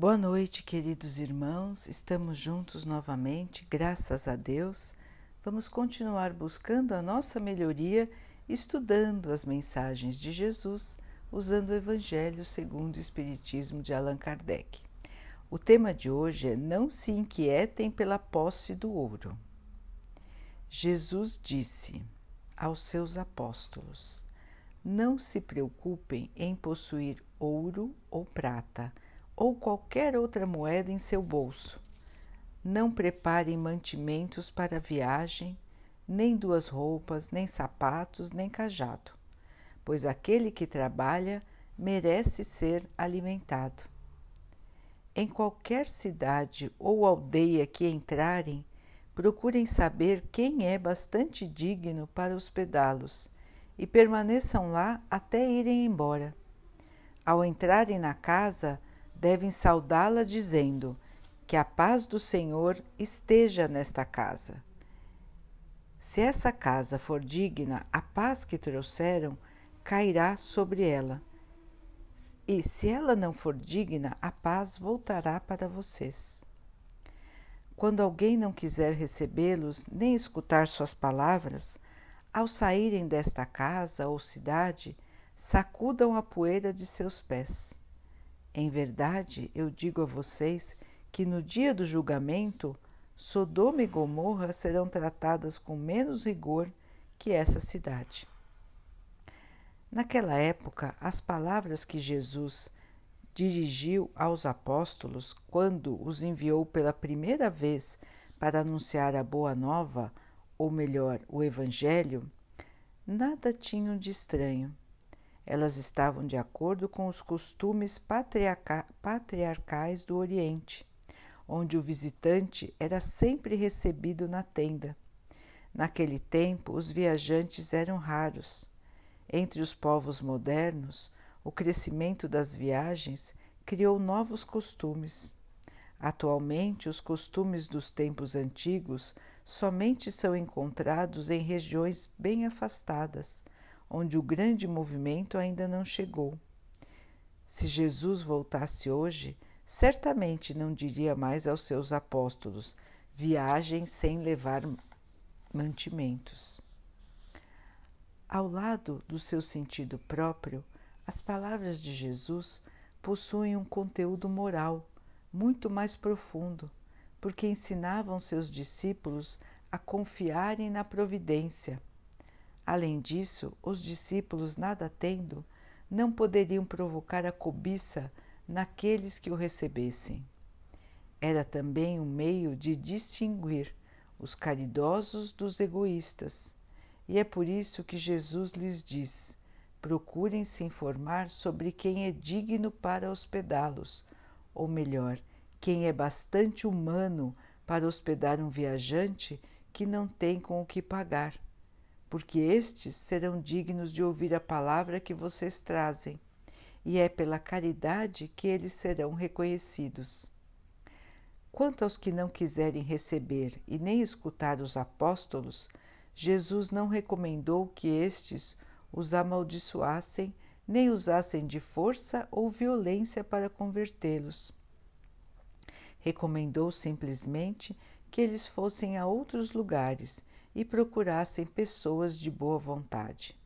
Boa noite, queridos irmãos. Estamos juntos novamente, graças a Deus. Vamos continuar buscando a nossa melhoria, estudando as mensagens de Jesus, usando o Evangelho segundo o Espiritismo de Allan Kardec. O tema de hoje é Não se inquietem pela posse do ouro. Jesus disse aos seus apóstolos: Não se preocupem em possuir ouro ou prata ou qualquer outra moeda em seu bolso. Não preparem mantimentos para a viagem, nem duas roupas, nem sapatos, nem cajado, pois aquele que trabalha merece ser alimentado. Em qualquer cidade ou aldeia que entrarem, procurem saber quem é bastante digno para hospedá-los e permaneçam lá até irem embora. Ao entrarem na casa, devem saudá-la dizendo: Que a paz do Senhor esteja nesta casa. Se essa casa for digna, a paz que trouxeram cairá sobre ela. E se ela não for digna, a paz voltará para vocês. Quando alguém não quiser recebê-los nem escutar suas palavras, ao saírem desta casa ou cidade, sacudam a poeira de seus pés. Em verdade, eu digo a vocês que no dia do julgamento, Sodoma e Gomorra serão tratadas com menos rigor que essa cidade. Naquela época, as palavras que Jesus dirigiu aos apóstolos quando os enviou pela primeira vez para anunciar a Boa Nova, ou melhor, o Evangelho, nada tinham de estranho. Elas estavam de acordo com os costumes patriarcais do Oriente, onde o visitante era sempre recebido na tenda. Naquele tempo, os viajantes eram raros. Entre os povos modernos, o crescimento das viagens criou novos costumes. Atualmente, os costumes dos tempos antigos somente são encontrados em regiões bem afastadas, onde o grande movimento ainda não chegou. Se Jesus voltasse hoje, certamente não diria mais aos seus apóstolos: viajem sem levar mantimentos. Ao lado do seu sentido próprio, as palavras de Jesus possuem um conteúdo moral muito mais profundo, porque ensinavam seus discípulos a confiarem na providência Além disso, os discípulos, nada tendo, não poderiam provocar a cobiça naqueles que o recebessem. Era também um meio de distinguir os caridosos dos egoístas, e é por isso que Jesus lhes diz: procurem se informar sobre quem é digno para hospedá-los, ou melhor, quem é bastante humano para hospedar um viajante que não tem com o que pagar porque estes serão dignos de ouvir a palavra que vocês trazem, e é pela caridade que eles serão reconhecidos. Quanto aos que não quiserem receber e nem escutar os apóstolos, Jesus não recomendou que estes os amaldiçoassem nem usassem de força ou violência para convertê-los. Recomendou simplesmente que eles fossem a outros lugares e procurassem pessoas de boa vontade.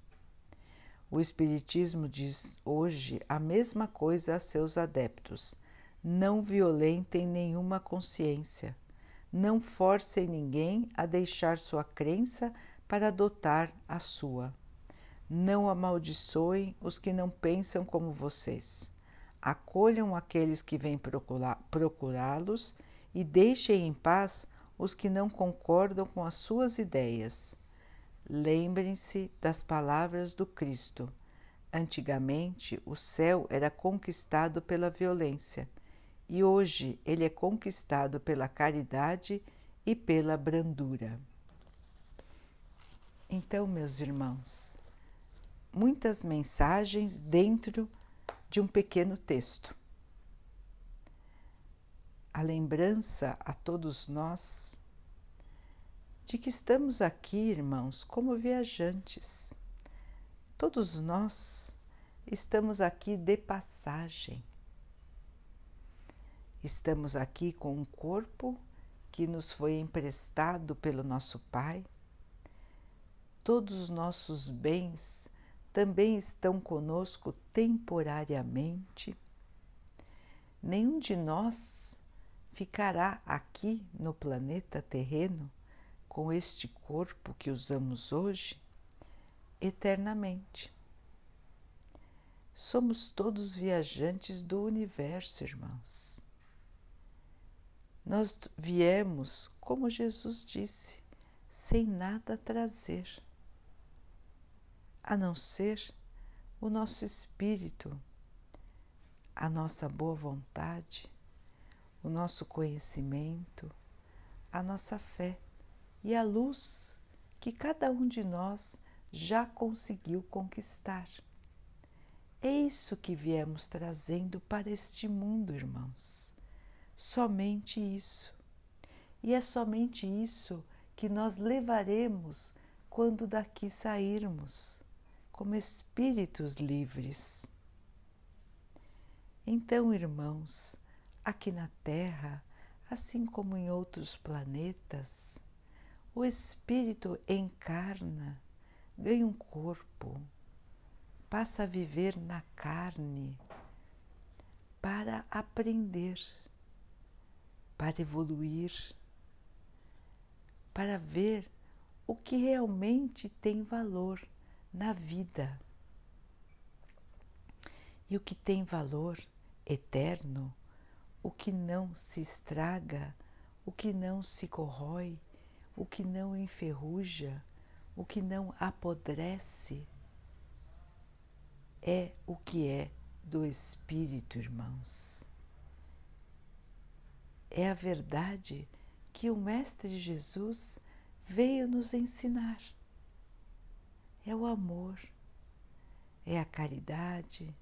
O Espiritismo diz hoje a mesma coisa a seus adeptos: não violentem nenhuma consciência, não forcem ninguém a deixar sua crença para adotar a sua. Não amaldiçoem os que não pensam como vocês. Acolham aqueles que vêm procurá-los e deixem em paz os que não concordam com as suas ideias. Lembrem-se das palavras do Cristo. Antigamente, o céu era conquistado pela violência e hoje ele é conquistado pela caridade e pela brandura. Então, meus irmãos, muitas mensagens dentro de um pequeno texto a lembrança a todos nós de que estamos aqui, irmãos, como viajantes. Todos nós estamos aqui de passagem. Estamos aqui com um corpo que nos foi emprestado pelo nosso Pai. Todos os nossos bens também estão conosco temporariamente. Nenhum de nós ficará aqui no planeta terreno com este corpo que usamos hoje eternamente. Somos todos viajantes do universo, irmãos. Nós viemos, como Jesus disse, sem nada trazer, a não ser o nosso espírito, a nossa boa vontade, o nosso conhecimento, a nossa fé e a luz que cada um de nós já conseguiu conquistar. É isso que viemos trazendo para este mundo, irmãos somente isso. E é somente isso que nós levaremos quando daqui sairmos, como espíritos livres. Então, irmãos, aqui na Terra, assim como em outros planetas, o espírito encarna, ganha um corpo, passa a viver na carne para aprender para evoluir, para ver o que realmente tem valor na vida. E o que tem valor eterno, o que não se estraga, o que não se corrói, o que não enferruja, o que não apodrece, é o que é do Espírito, irmãos é a verdade que o Mestre Jesus veio nos ensinar. É o amor, é a caridade,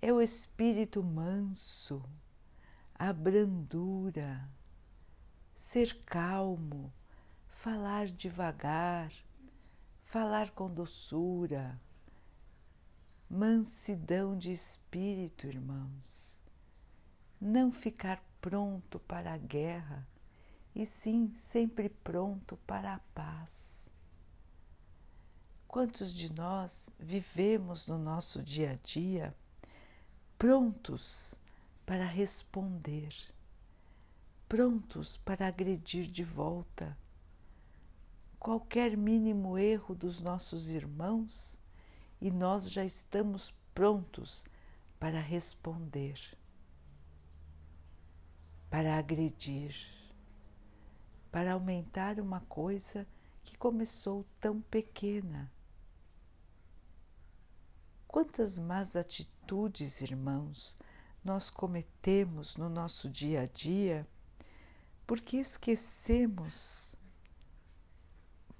é o espírito manso, a brandura, ser calmo, falar devagar, falar com doçura, mansidão de espírito, irmãos. Não ficar pronto para a guerra, e sim sempre pronto para a paz. Quantos de nós vivemos no nosso dia a dia prontos para responder, prontos para agredir de volta qualquer mínimo erro dos nossos irmãos e nós já estamos prontos para responder para agredir, para aumentar uma coisa que começou tão pequena. Quantas más atitudes, irmãos, nós cometemos no nosso dia a dia porque esquecemos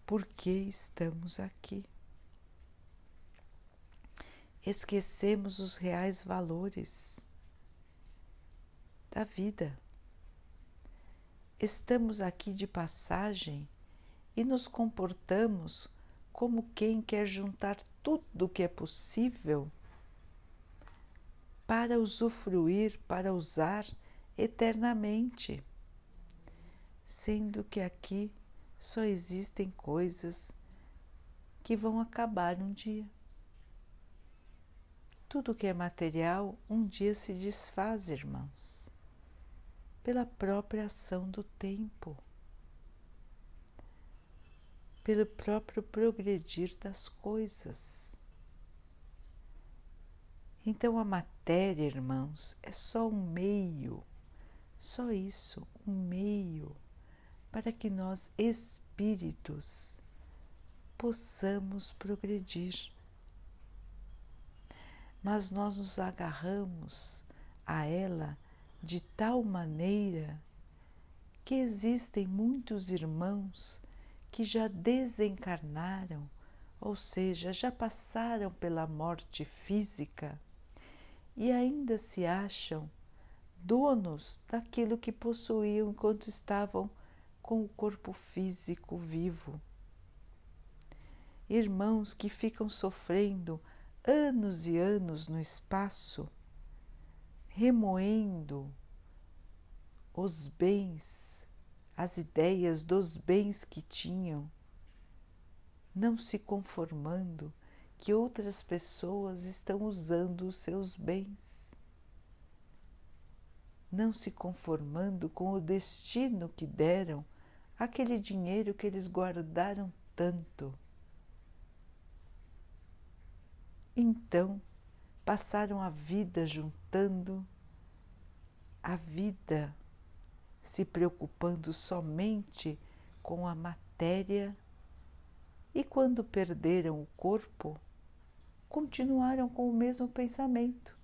por que estamos aqui. Esquecemos os reais valores da vida estamos aqui de passagem e nos comportamos como quem quer juntar tudo o que é possível para usufruir, para usar eternamente, sendo que aqui só existem coisas que vão acabar um dia. Tudo que é material um dia se desfaz, irmãos pela própria ação do tempo, pelo próprio progredir das coisas. Então a matéria, irmãos, é só um meio, só isso, um meio para que nós espíritos possamos progredir. Mas nós nos agarramos a ela de tal maneira que existem muitos irmãos que já desencarnaram, ou seja, já passaram pela morte física e ainda se acham donos daquilo que possuíam enquanto estavam com o corpo físico vivo. Irmãos que ficam sofrendo anos e anos no espaço remoendo os bens, as ideias dos bens que tinham, não se conformando que outras pessoas estão usando os seus bens, não se conformando com o destino que deram aquele dinheiro que eles guardaram tanto. Então, passaram a vida juntando, a vida se preocupando somente com a matéria, e quando perderam o corpo, continuaram com o mesmo pensamento.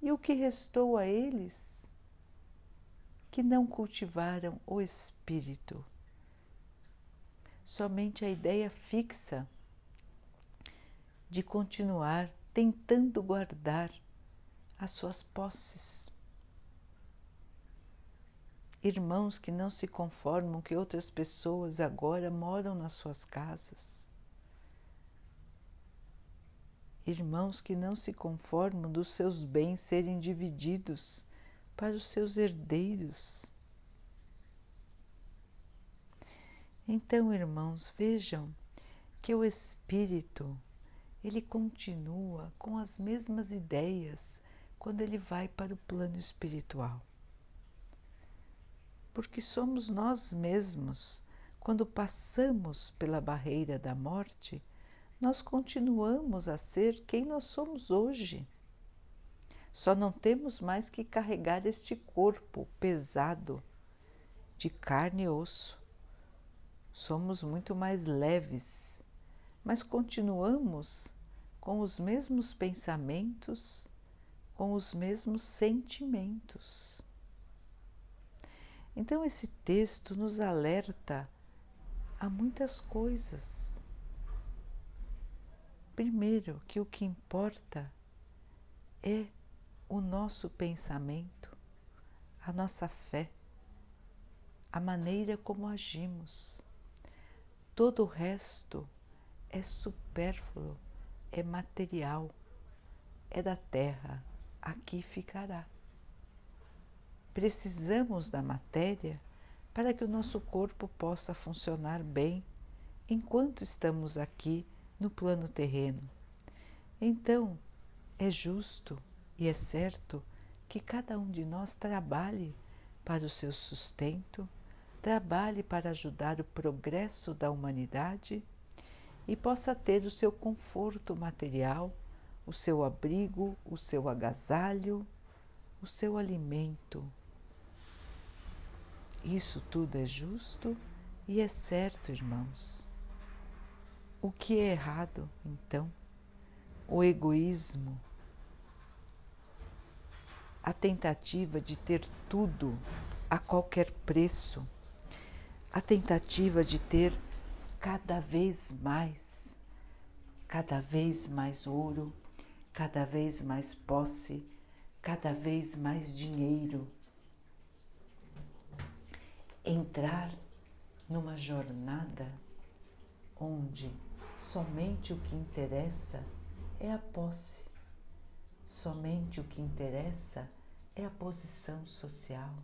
E o que restou a eles? Que não cultivaram o espírito. Somente a ideia fixa de continuar tentando guardar as suas posses. Irmãos que não se conformam que outras pessoas agora moram nas suas casas. Irmãos que não se conformam dos seus bens serem divididos para os seus herdeiros. Então, irmãos, vejam que o Espírito ele continua com as mesmas ideias quando ele vai para o plano espiritual. Porque somos nós mesmos, quando passamos pela barreira da morte, nós continuamos a ser quem nós somos hoje. Só não temos mais que carregar este corpo pesado de carne e osso. Somos muito mais leves, mas continuamos com os mesmos pensamentos, com os mesmos sentimentos. Então, esse texto nos alerta a muitas coisas. Primeiro, que o que importa é o nosso pensamento, a nossa fé, a maneira como agimos. Todo o resto é supérfluo é material, é da terra, aqui ficará. Precisamos da matéria para que o nosso corpo possa funcionar bem enquanto estamos aqui no plano terreno. Então, é justo e é certo que cada um de nós trabalhe para o seu sustento, trabalhe para ajudar o progresso da humanidade e possa ter o seu conforto material, o seu abrigo, o seu agasalho, o seu alimento. Isso tudo é justo e é certo, irmãos. O que é errado, então? O egoísmo, a tentativa de ter tudo a qualquer preço, a tentativa de ter cada vez mais, cada vez mais ouro, cada vez mais posse, cada vez mais dinheiro. Entrar numa jornada onde somente o que interessa é a posse, somente o que interessa é a posição social,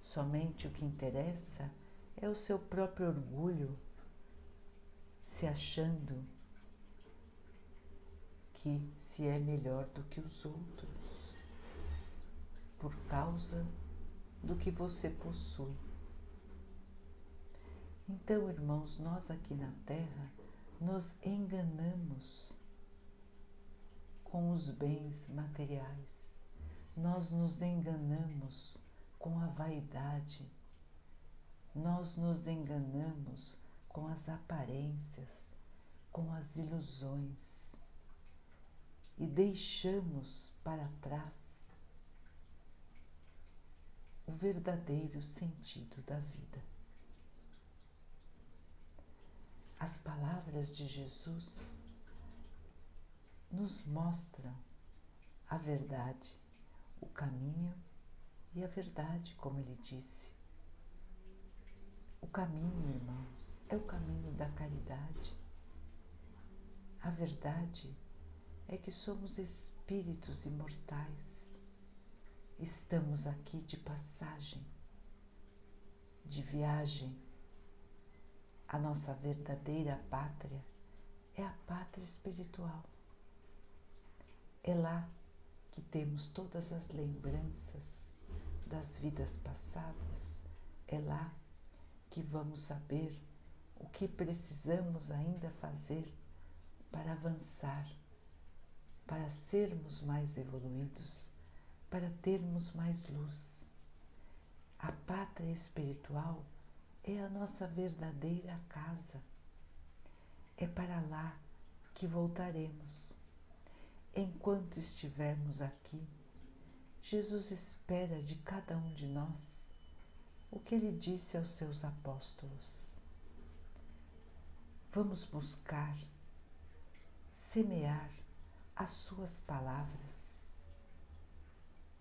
somente o que interessa é o seu próprio orgulho se achando que se é melhor do que os outros por causa do que você possui. Então, irmãos, nós aqui na Terra nos enganamos com os bens materiais, nós nos enganamos com a vaidade. Nós nos enganamos com as aparências, com as ilusões. E deixamos para trás o verdadeiro sentido da vida. As palavras de Jesus nos mostram a verdade, o caminho e a verdade, como ele disse. O caminho, irmãos, é o caminho da caridade. A verdade é que somos espíritos imortais estamos aqui de passagem, de viagem. A nossa verdadeira pátria é a pátria espiritual. É lá que temos todas as lembranças das vidas passadas, é lá que vamos saber o que precisamos ainda fazer para avançar, para sermos mais evoluídos, para termos mais luz. A pátria espiritual é a nossa verdadeira casa. É para lá que voltaremos. Enquanto estivermos aqui, Jesus espera de cada um de nós o que ele disse aos seus apóstolos. Vamos buscar, semear as suas palavras.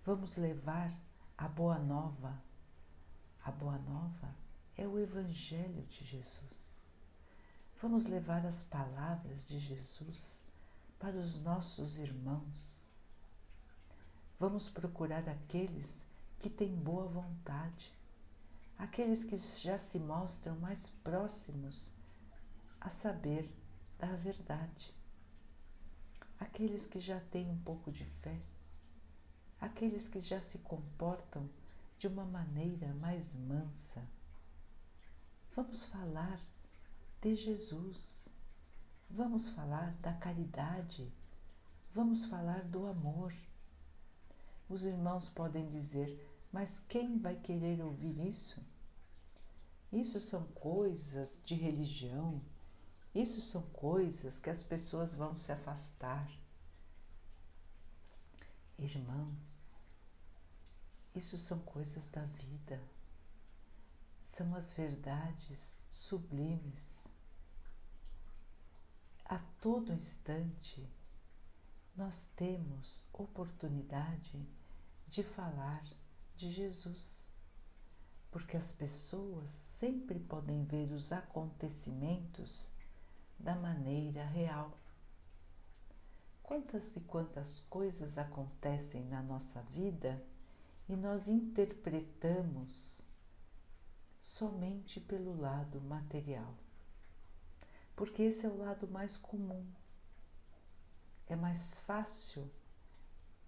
Vamos levar a boa nova. A boa nova é o Evangelho de Jesus. Vamos levar as palavras de Jesus para os nossos irmãos. Vamos procurar aqueles que têm boa vontade, aqueles que já se mostram mais próximos a saber da verdade. Aqueles que já têm um pouco de fé, aqueles que já se comportam de uma maneira mais mansa. Vamos falar de Jesus, vamos falar da caridade, vamos falar do amor. Os irmãos podem dizer, mas quem vai querer ouvir isso? Isso são coisas de religião, isso são coisas que as pessoas vão se afastar. Irmãos, isso são coisas da vida, são as verdades sublimes. A todo instante, nós temos oportunidade de falar de Jesus, porque as pessoas sempre podem ver os acontecimentos da maneira real. Quantas e quantas coisas acontecem na nossa vida e nós interpretamos somente pelo lado material. Porque esse é o lado mais comum. É mais fácil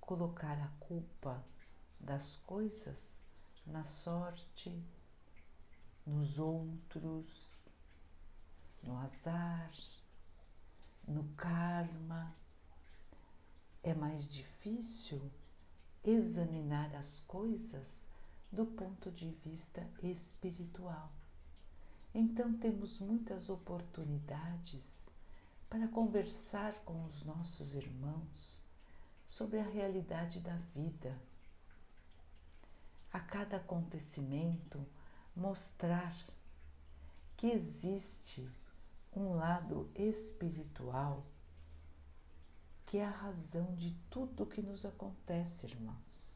colocar a culpa das coisas na sorte, nos outros, no azar, no karma. É mais difícil examinar as coisas do ponto de vista espiritual. Então, temos muitas oportunidades para conversar com os nossos irmãos sobre a realidade da vida. A cada acontecimento, mostrar que existe um lado espiritual que é a razão de tudo o que nos acontece, irmãos.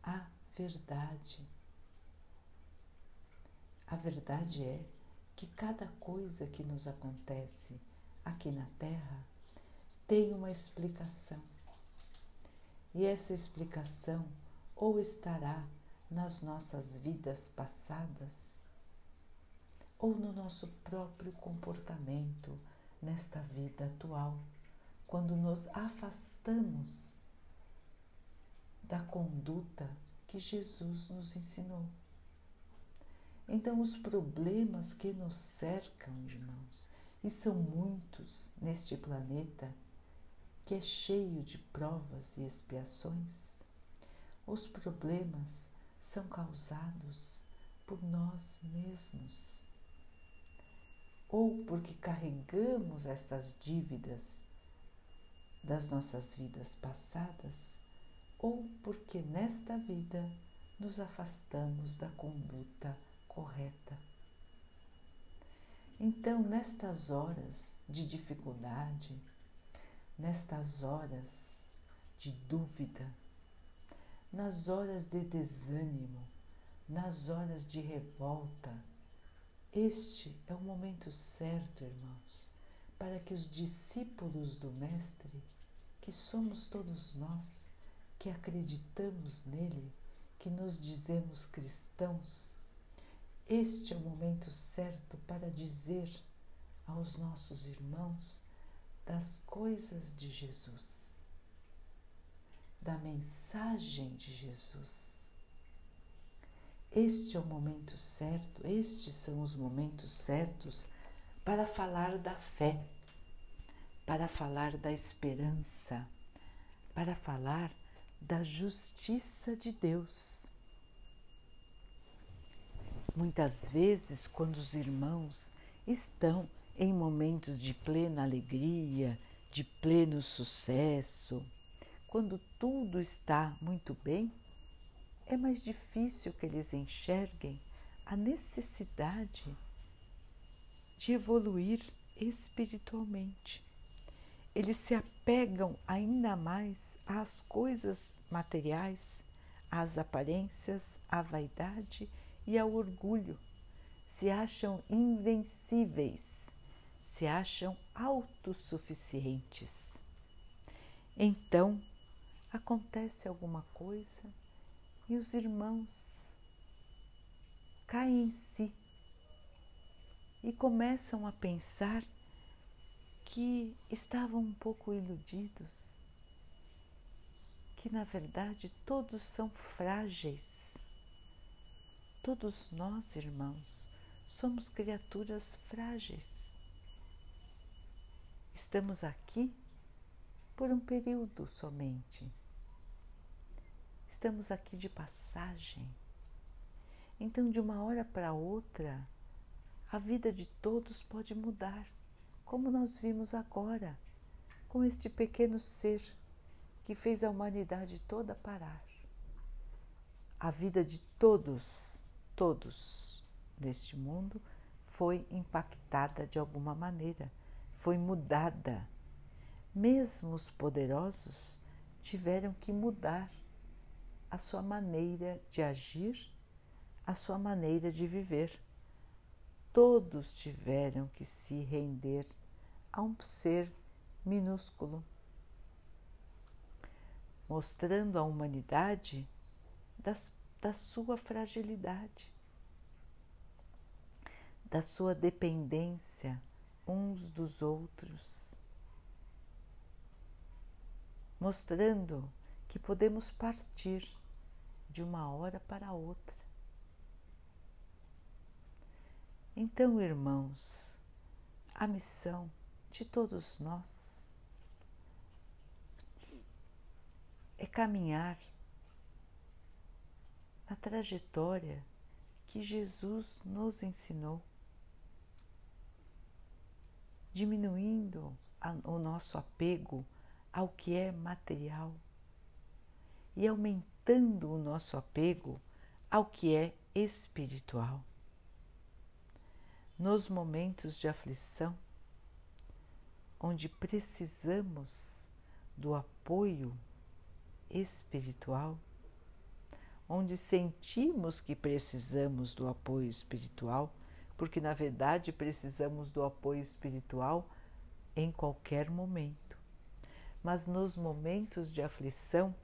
A verdade. A verdade é que cada coisa que nos acontece aqui na Terra tem uma explicação. E essa explicação ou estará nas nossas vidas passadas ou no nosso próprio comportamento nesta vida atual, quando nos afastamos da conduta que Jesus nos ensinou. Então, os problemas que nos cercam, irmãos, e são muitos neste planeta que é cheio de provas e expiações, os problemas são causados por nós mesmos ou porque carregamos essas dívidas das nossas vidas passadas, ou porque nesta vida nos afastamos da conduta correta. Então, nestas horas de dificuldade, nestas horas de dúvida, nas horas de desânimo, nas horas de revolta, este é o momento certo, irmãos, para que os discípulos do Mestre, que somos todos nós, que acreditamos nele, que nos dizemos cristãos, este é o momento certo para dizer aos nossos irmãos das coisas de Jesus, da mensagem de Jesus. Este é o momento certo, estes são os momentos certos para falar da fé, para falar da esperança, para falar da justiça de Deus. Muitas vezes, quando os irmãos estão em momentos de plena alegria, de pleno sucesso, quando tudo está muito bem, é mais difícil que eles enxerguem a necessidade de evoluir espiritualmente. Eles se apegam ainda mais às coisas materiais, às aparências, à vaidade e ao orgulho. Se acham invencíveis, se acham autossuficientes. Então, acontece alguma coisa e os irmãos caem em si e começam a pensar que estavam um pouco iludidos, que na verdade todos são frágeis. Todos nós, irmãos, somos criaturas frágeis. Estamos aqui por um período somente. Estamos aqui de passagem. Então, de uma hora para outra, a vida de todos pode mudar, como nós vimos agora, com este pequeno ser que fez a humanidade toda parar. A vida de todos, todos neste mundo foi impactada de alguma maneira, foi mudada. Mesmo os poderosos tiveram que mudar a sua maneira de agir, a sua maneira de viver. Todos tiveram que se render a um ser minúsculo, mostrando à humanidade das, da sua fragilidade, da sua dependência uns dos outros, mostrando que podemos partir de uma hora para outra. Então, irmãos, a missão de todos nós é caminhar na trajetória que Jesus nos ensinou, diminuindo o nosso apego ao que é material e aumentando o nosso apego ao que é espiritual. Nos momentos de aflição, onde precisamos do apoio espiritual, onde sentimos que precisamos do apoio espiritual, porque na verdade precisamos do apoio espiritual em qualquer momento. Mas nos momentos de aflição,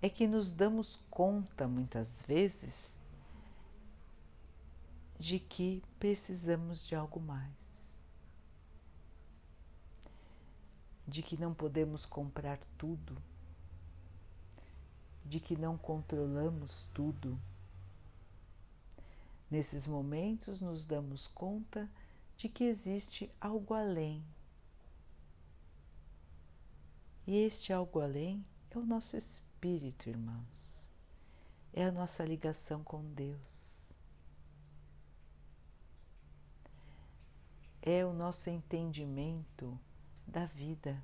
é que nos damos conta muitas vezes de que precisamos de algo mais, de que não podemos comprar tudo, de que não controlamos tudo. Nesses momentos nos damos conta de que existe algo além. E este algo além é o nosso espírito irmãos, é a nossa ligação com Deus, é o nosso entendimento da vida.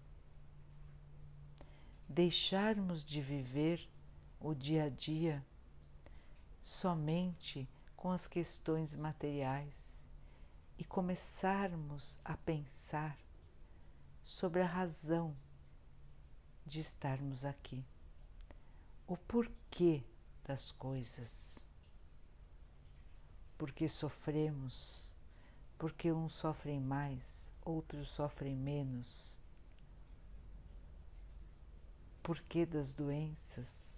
Deixarmos de viver o dia a dia somente com as questões materiais e começarmos a pensar sobre a razão de estarmos aqui o porquê das coisas. Porque sofremos, porque uns sofrem mais, outros sofrem menos. porquê das doenças,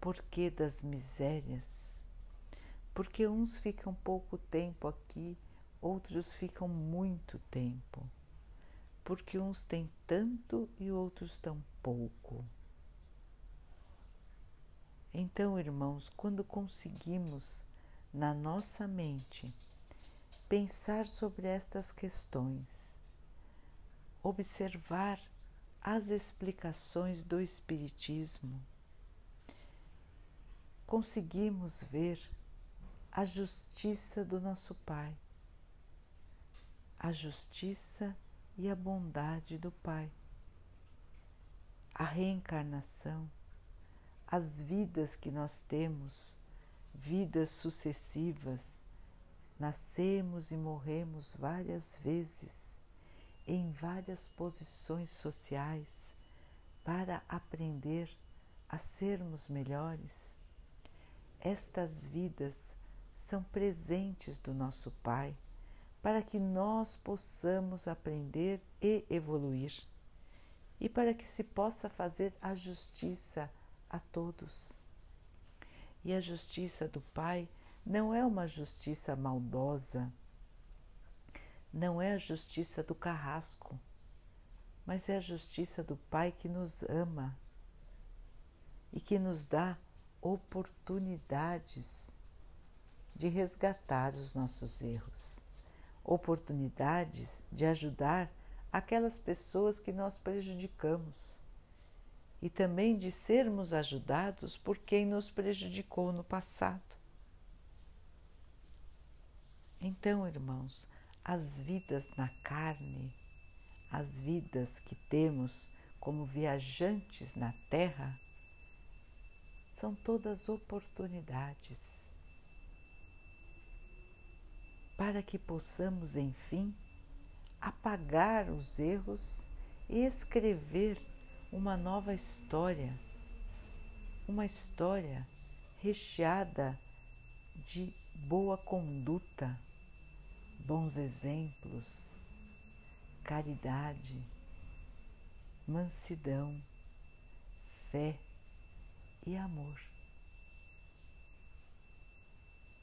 porquê das misérias, porque uns ficam pouco tempo aqui, outros ficam muito tempo, porque uns têm tanto e outros tão pouco. Então, irmãos, quando conseguimos na nossa mente pensar sobre estas questões, observar as explicações do Espiritismo, conseguimos ver a justiça do nosso Pai, a justiça e a bondade do Pai, a reencarnação, as vidas que nós temos, vidas sucessivas Nascemos e morremos várias vezes em várias posições sociais para aprender a sermos melhores. Estas vidas são presentes do nosso Pai para que nós possamos aprender e evoluir e para que se possa fazer a justiça a todos. E a justiça do Pai não é uma justiça maldosa, não é a justiça do carrasco, mas é a justiça do Pai que nos ama e que nos dá oportunidades de resgatar os nossos erros, oportunidades de ajudar aquelas pessoas que nós prejudicamos e também de sermos ajudados por quem nos prejudicou no passado. Então, irmãos, as vidas na carne, as vidas que temos como viajantes na Terra, são todas oportunidades para que possamos, enfim, apagar os erros e escrever uma nova história, uma história recheada de boa conduta bons exemplos, caridade, mansidão, fé e amor.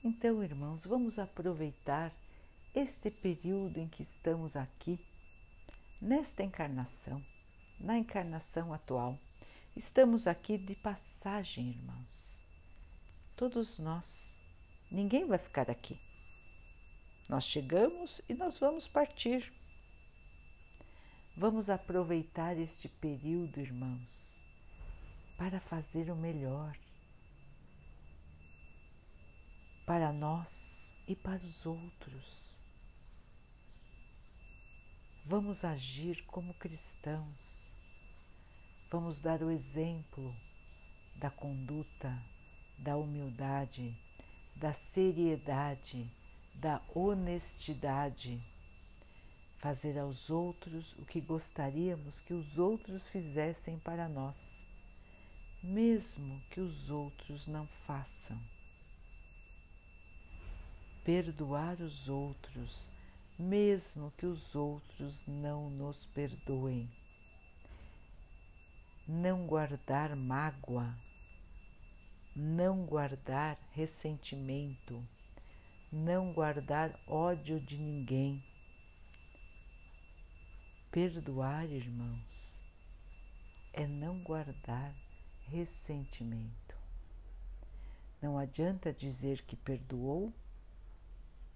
Então, irmãos, vamos aproveitar este período em que estamos aqui, nesta encarnação, na encarnação atual. Estamos aqui de passagem, irmãos. Todos nós. Ninguém vai ficar aqui. Nós chegamos e nós vamos partir. Vamos aproveitar este período, irmãos, para fazer o melhor para nós e para os outros. Vamos agir como cristãos, vamos dar o exemplo da conduta, da humildade, da seriedade da honestidade, fazer aos outros o que gostaríamos que os outros fizessem para nós, mesmo que os outros não façam. Perdoar os outros, mesmo que os outros não nos perdoem. Não guardar mágoa, não guardar ressentimento não guardar ódio de ninguém. Perdoar, irmãos, é não guardar ressentimento. Não adianta dizer que perdoou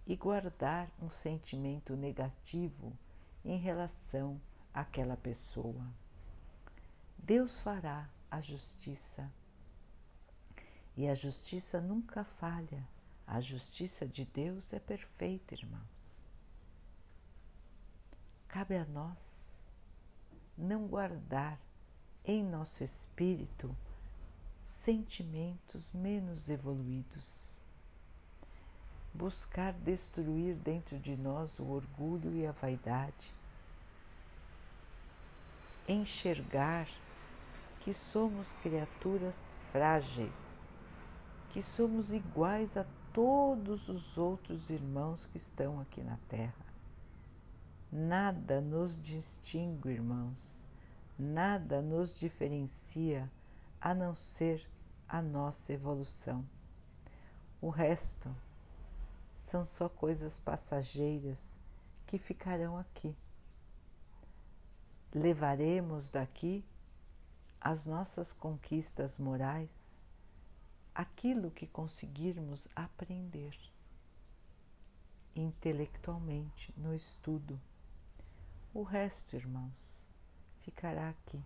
e guardar um sentimento negativo em relação àquela pessoa. Deus fará a justiça e a justiça nunca falha. A justiça de Deus é perfeita, irmãos. Cabe a nós não guardar em nosso espírito sentimentos menos evoluídos. Buscar destruir dentro de nós o orgulho e a vaidade. Enxergar que somos criaturas frágeis, que somos iguais a todos os outros irmãos que estão aqui na Terra. Nada nos distingue, irmãos, nada nos diferencia a não ser a nossa evolução. O resto são só coisas passageiras que ficarão aqui. Levaremos daqui as nossas conquistas morais, aquilo que conseguirmos aprender intelectualmente no estudo. O resto, irmãos, ficará aqui.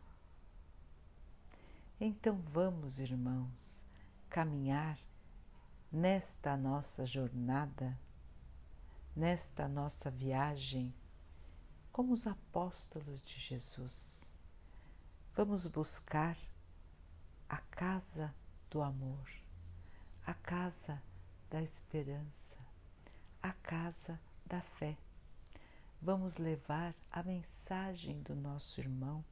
Então vamos, irmãos, caminhar nesta nossa jornada, nesta nossa viagem, como os apóstolos de Jesus. Vamos buscar a casa do amor, a casa da esperança, a casa da fé. Vamos levar a mensagem do nosso irmão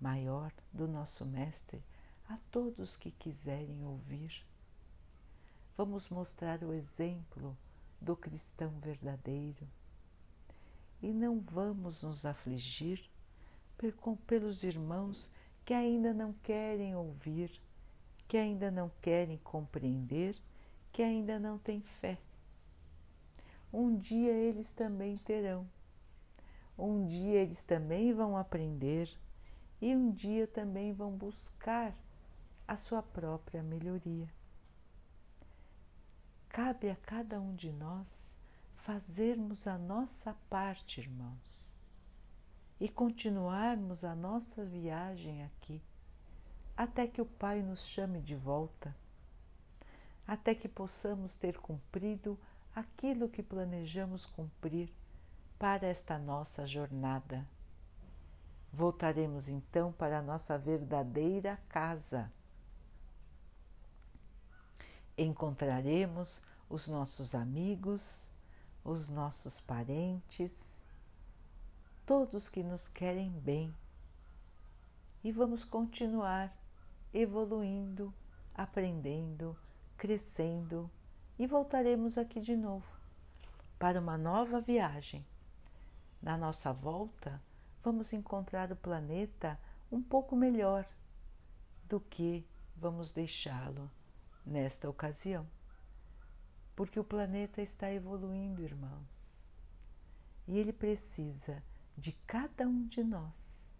maior, do nosso Mestre, a todos que quiserem ouvir. Vamos mostrar o exemplo do cristão verdadeiro e não vamos nos afligir pelos irmãos que ainda não querem ouvir, que ainda não querem compreender, que ainda não têm fé. Um dia eles também terão, um dia eles também vão aprender e um dia também vão buscar a sua própria melhoria. Cabe a cada um de nós fazermos a nossa parte, irmãos, e continuarmos a nossa viagem aqui, até que o Pai nos chame de volta, até que possamos ter cumprido aquilo que planejamos cumprir para esta nossa jornada. Voltaremos então para a nossa verdadeira casa encontraremos os nossos amigos, os nossos parentes, todos que nos querem bem. E vamos continuar evoluindo, aprendendo, crescendo e voltaremos aqui de novo para uma nova viagem. Na nossa volta, vamos encontrar o planeta um pouco melhor do que vamos deixá-lo nesta ocasião, porque o planeta está evoluindo, irmãos, e ele precisa de cada um de nós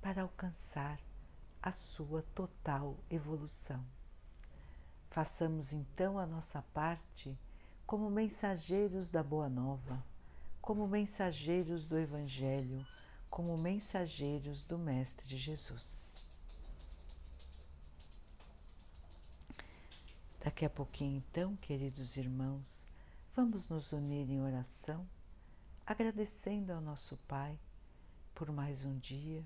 para alcançar a sua total evolução. Façamos então a nossa parte como mensageiros da Boa Nova, como mensageiros do Evangelho, como mensageiros do Mestre Jesus. Daqui a pouquinho, então, queridos irmãos, vamos nos unir em oração, agradecendo ao nosso Pai por mais um dia,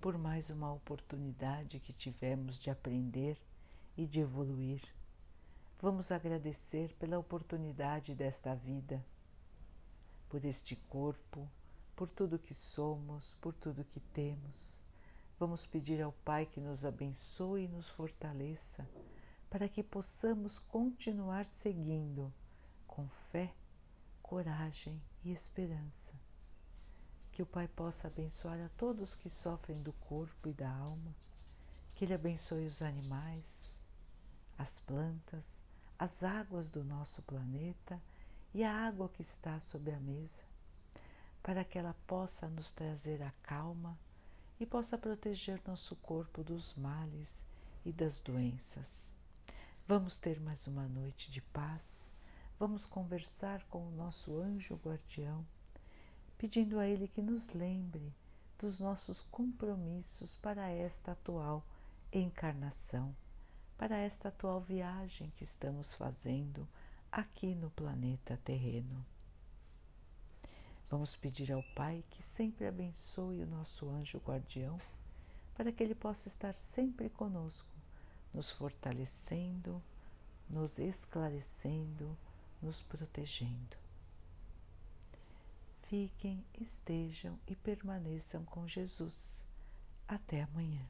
por mais uma oportunidade que tivemos de aprender e de evoluir. Vamos agradecer pela oportunidade desta vida, por este corpo, por tudo que somos, por tudo que temos. Vamos pedir ao Pai que nos abençoe e nos fortaleça para que possamos continuar seguindo com fé, coragem e esperança. Que o Pai possa abençoar a todos que sofrem do corpo e da alma, que Ele abençoe os animais, as plantas, as águas do nosso planeta e a água que está sob a mesa, para que ela possa nos trazer a calma e possa proteger nosso corpo dos males e das doenças. Vamos ter mais uma noite de paz. Vamos conversar com o nosso anjo guardião, pedindo a ele que nos lembre dos nossos compromissos para esta atual encarnação, para esta atual viagem que estamos fazendo aqui no planeta terreno. Vamos pedir ao Pai que sempre abençoe o nosso anjo guardião, para que ele possa estar sempre conosco nos fortalecendo, nos esclarecendo, nos protegendo. Fiquem, estejam e permaneçam com Jesus. Até amanhã.